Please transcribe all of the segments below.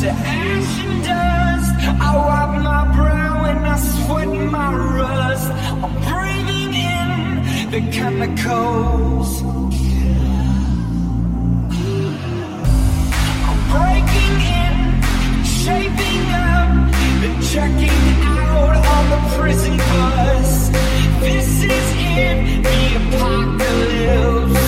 to ash and dust. I wipe my brow and I sweat my rust. I'm breathing in the chemicals. I'm breaking in, shaping up, and checking out on the prison bus. This is it, the apocalypse.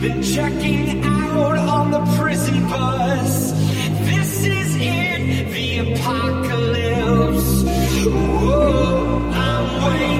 than checking out on the prison bus. This is it, the apocalypse. Whoa, I'm waiting.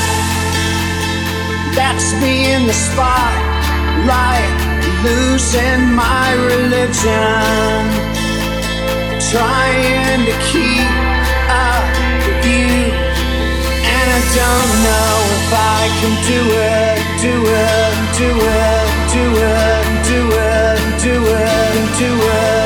That's me in the spotlight, losing my religion, trying to keep up with you. And I don't know if I can do it, do it, do it, do it, do it, do it, do it, do it.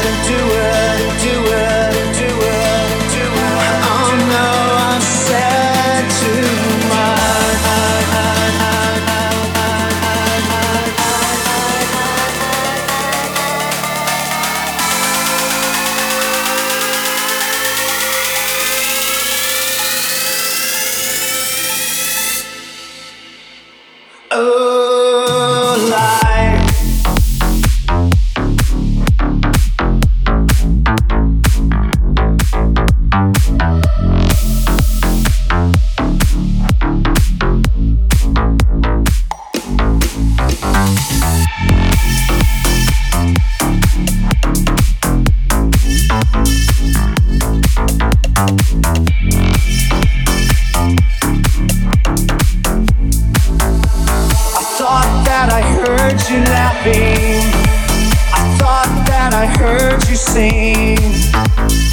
me.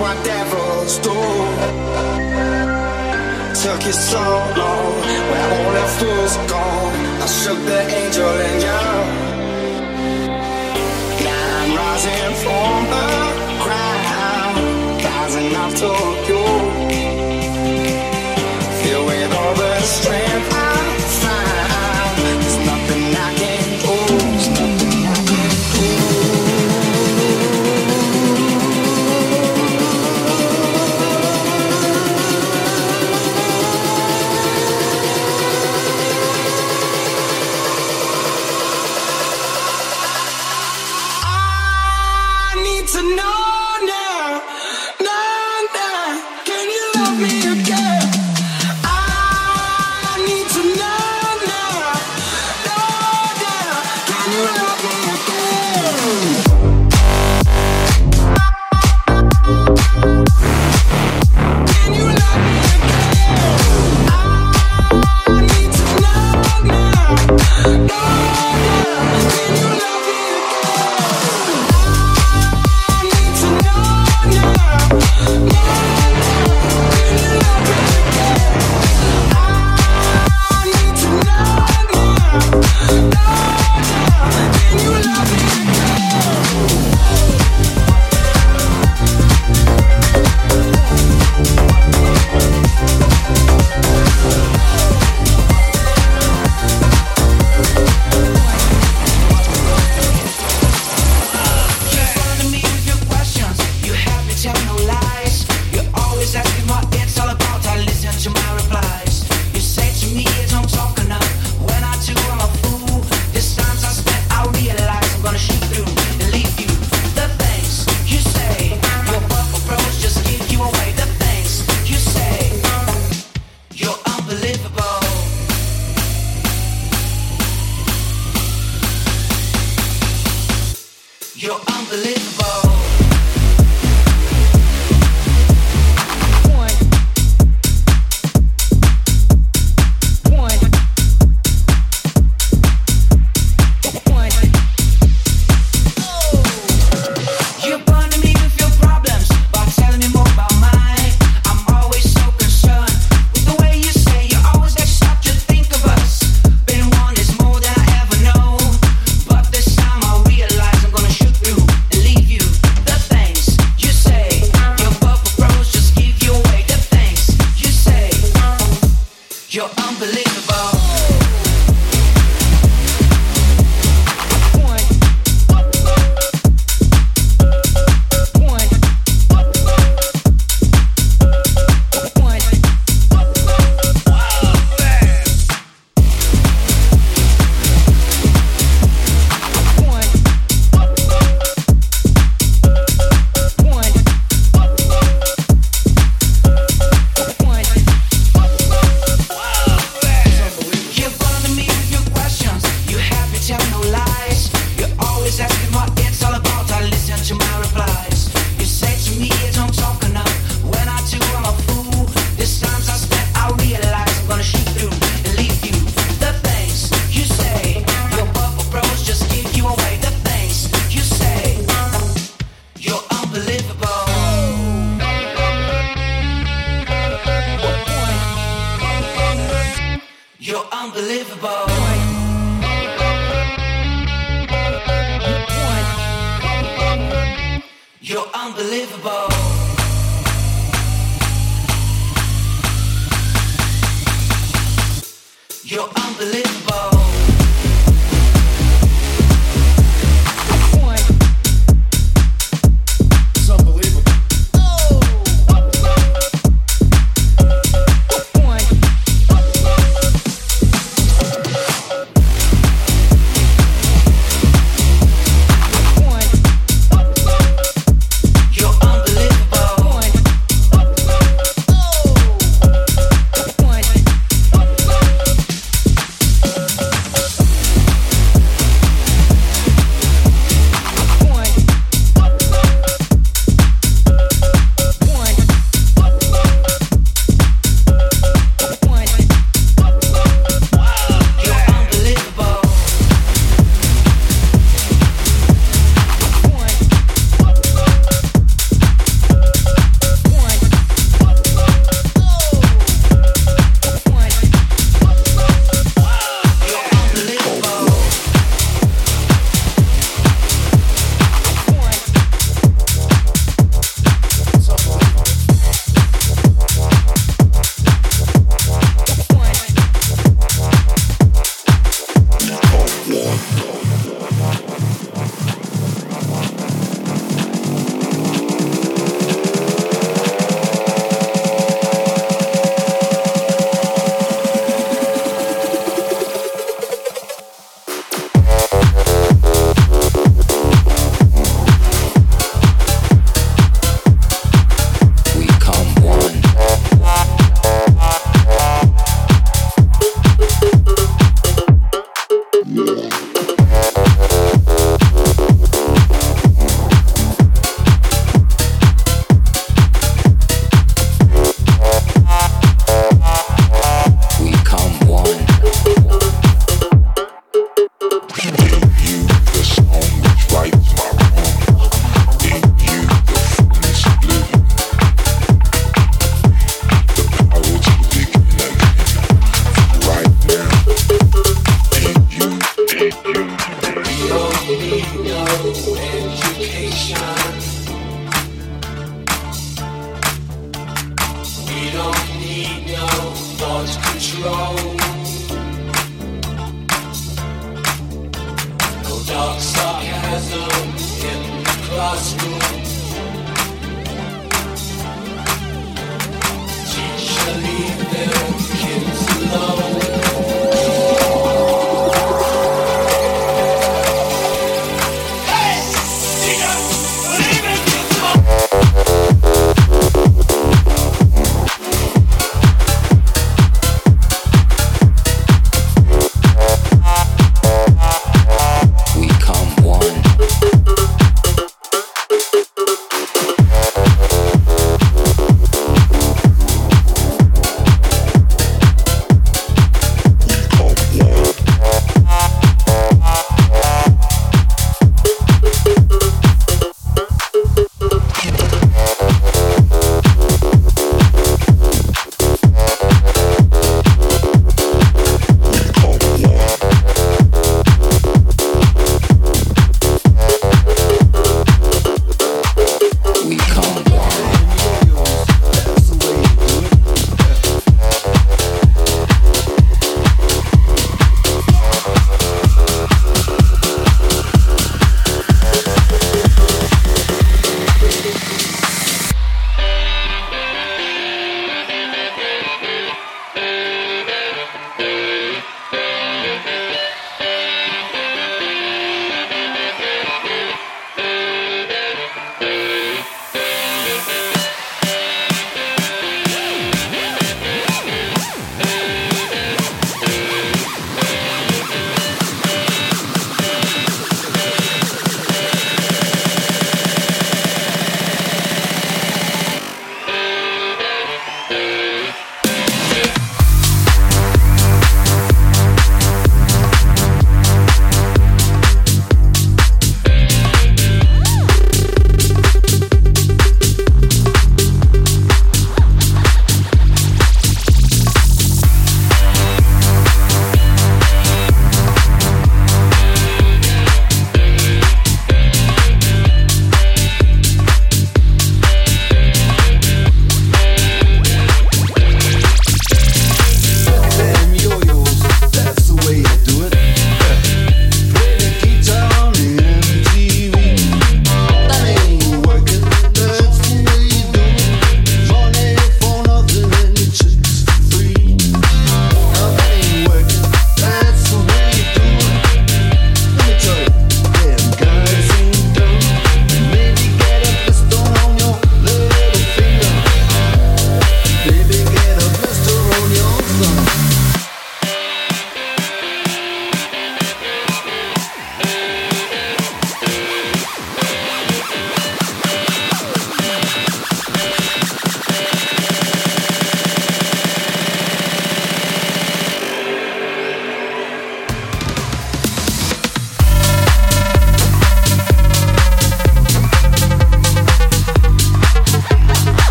what devils do. Took you so long, where all the fools gone. I shook the angel in you. Now I'm rising from the ground, rising up to. You're unbelievable. You're unbelievable.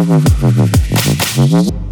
Mm-hmm.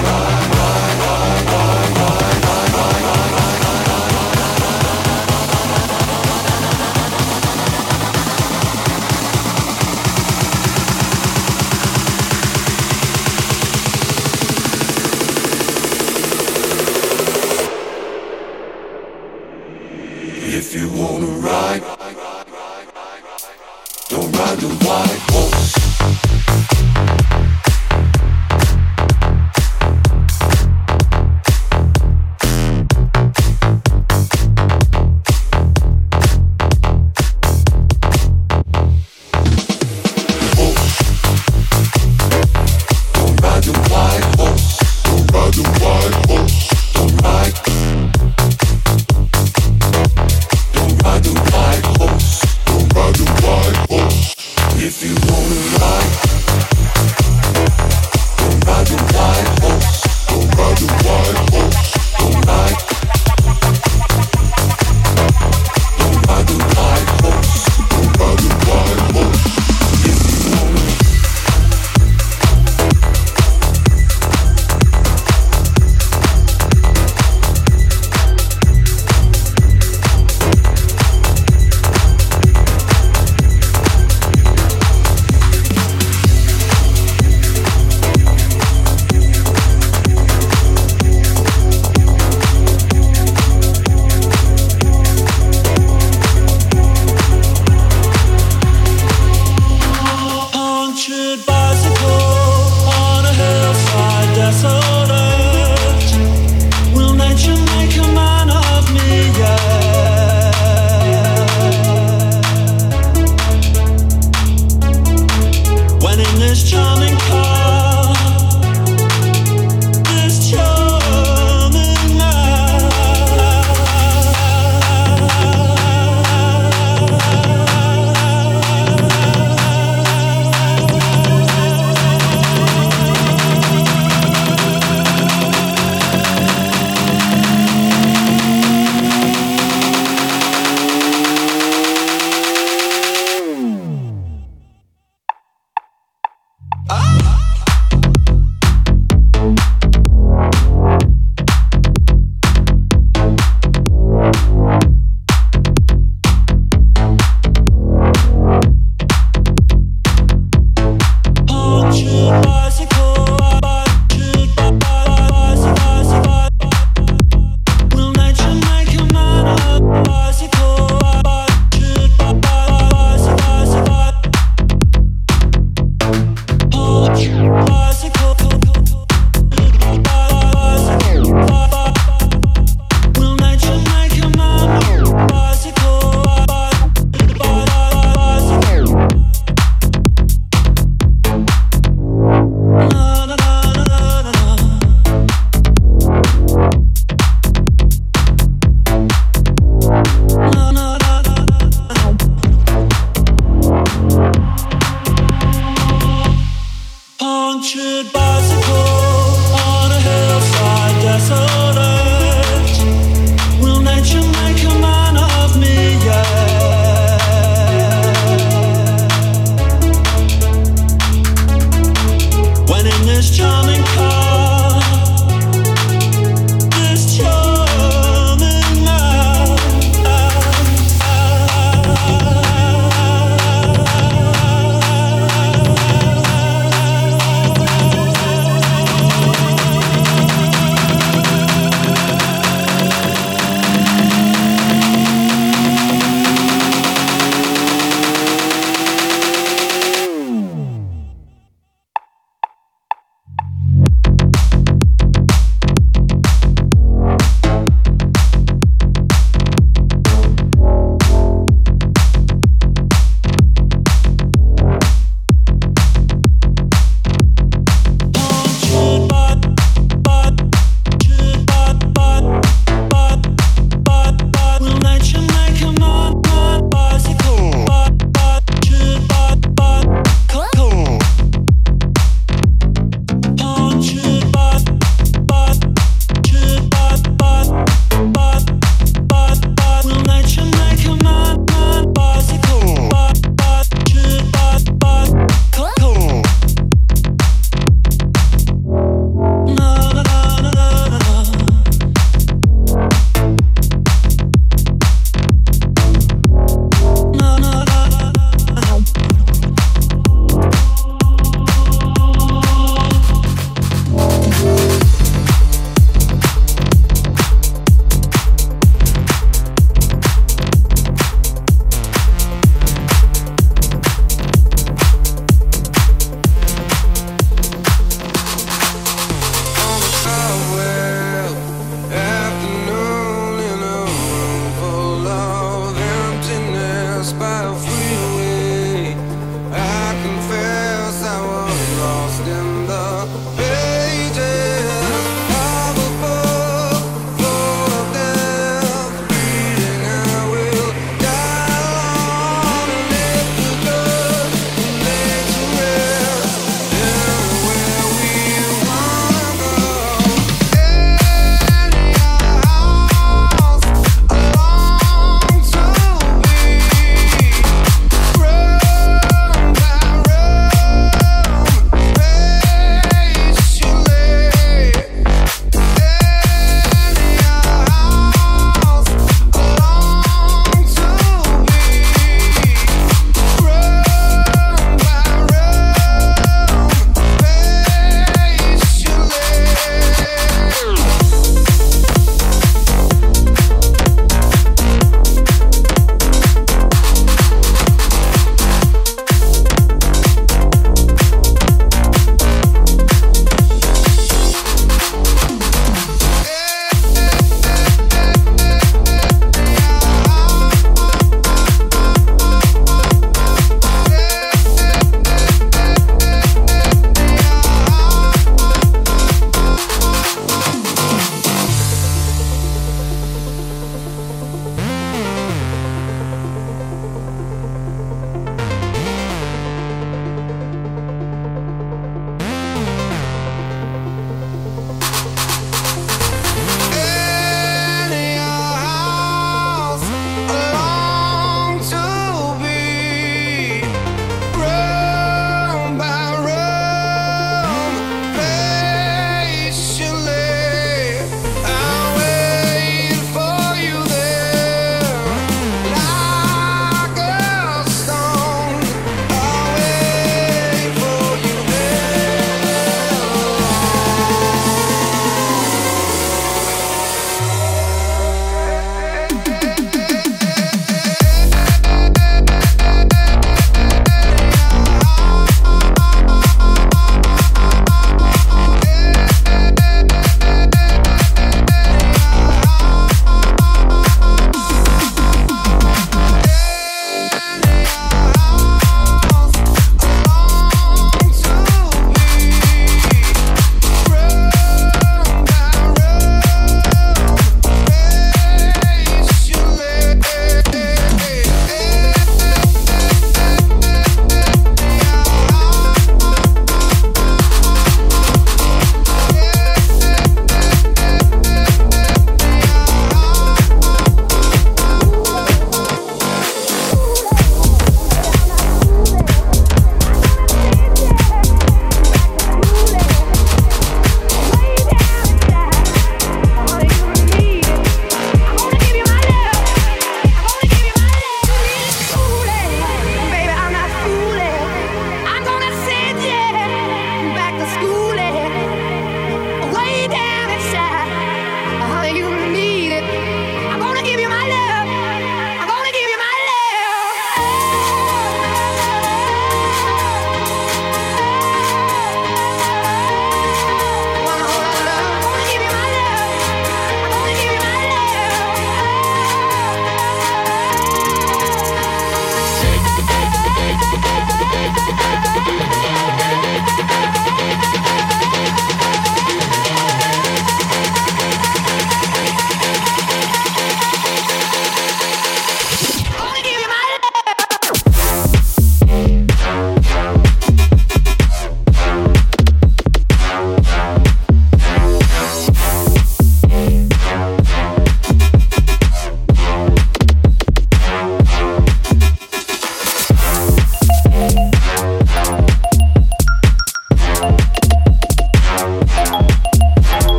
If is charming.